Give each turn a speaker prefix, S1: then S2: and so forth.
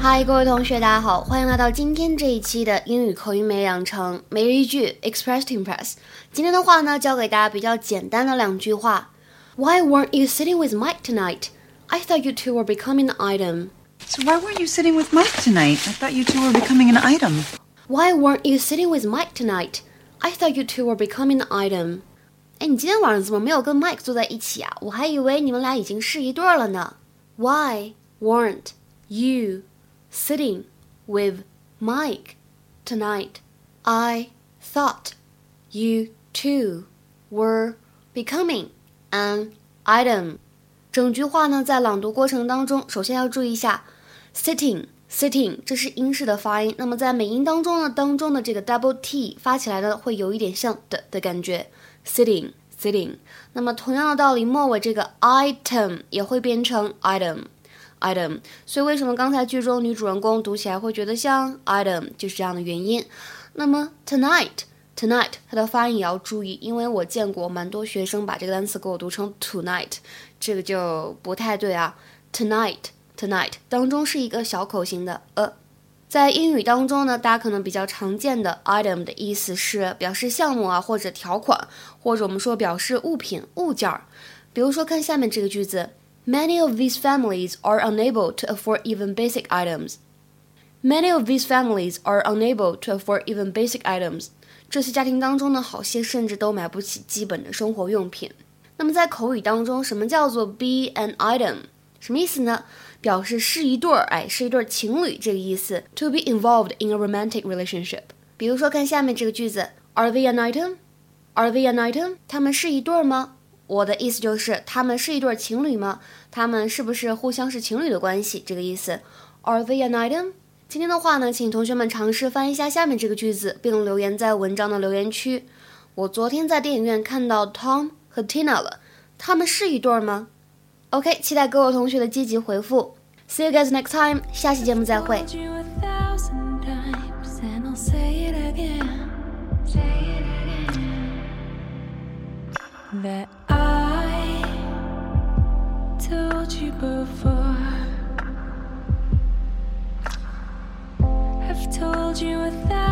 S1: 嗨，各位同学，大家好，欢迎来到今天这一期的英语口语美养成每日一句 Express to Impress。今天的话呢，教给大家比较简单的两句话。Why weren't you sitting with Mike tonight? I thought you two were becoming an item.
S2: So why weren't you sitting with Mike tonight? I thought you two were becoming an item.
S1: Why weren't you sitting with Mike tonight? I thought you two were becoming an item. 哎，你今天晚上怎么没有跟 Mike 坐在一起啊？我还以为你们俩已经是一对了呢。Why weren't you sitting with Mike tonight. I thought you two were becoming an item. 整句话呢，在朗读过程当中，首先要注意一下 sitting sitting，这是英式的发音。那么在美音当中呢，当中的这个 double t 发起来呢，会有一点像的的感觉，sitting sitting。那么同样的道理，末尾这个 item 也会变成 item。 item，所以为什么刚才剧中女主人公读起来会觉得像 item，就是这样的原因。那么 tonight，tonight 它的发音也要注意，因为我见过蛮多学生把这个单词给我读成 tonight，这个就不太对啊。tonight，tonight 当中是一个小口型的呃，在英语当中呢，大家可能比较常见的 item 的意思是表示项目啊，或者条款，或者我们说表示物品物件儿。比如说看下面这个句子。Many of these families are unable to afford even basic items. Many of these families are unable to afford even basic items. 这些家庭当中呢，好些甚至都买不起基本的生活用品。那么在口语当中，什么叫做 be an item？什么意思呢？表示是一对儿，哎，是一对情侣这个意思。To be involved in a romantic relationship。比如说，看下面这个句子：Are they an item？Are they an item？他们是一对儿吗？ 我的意思就是，他们是一对情侣吗？他们是不是互相是情侣的关系？这个意思。Are they an item？今天的话呢，请同学们尝试翻译一下下面这个句子，并留言在文章的留言区。我昨天在电影院看到 Tom 和 Tina 了，他们是一对吗？OK，期待各位同学的积极回复。See you guys next time，下期节目再会。
S3: told before. I've told you a thousand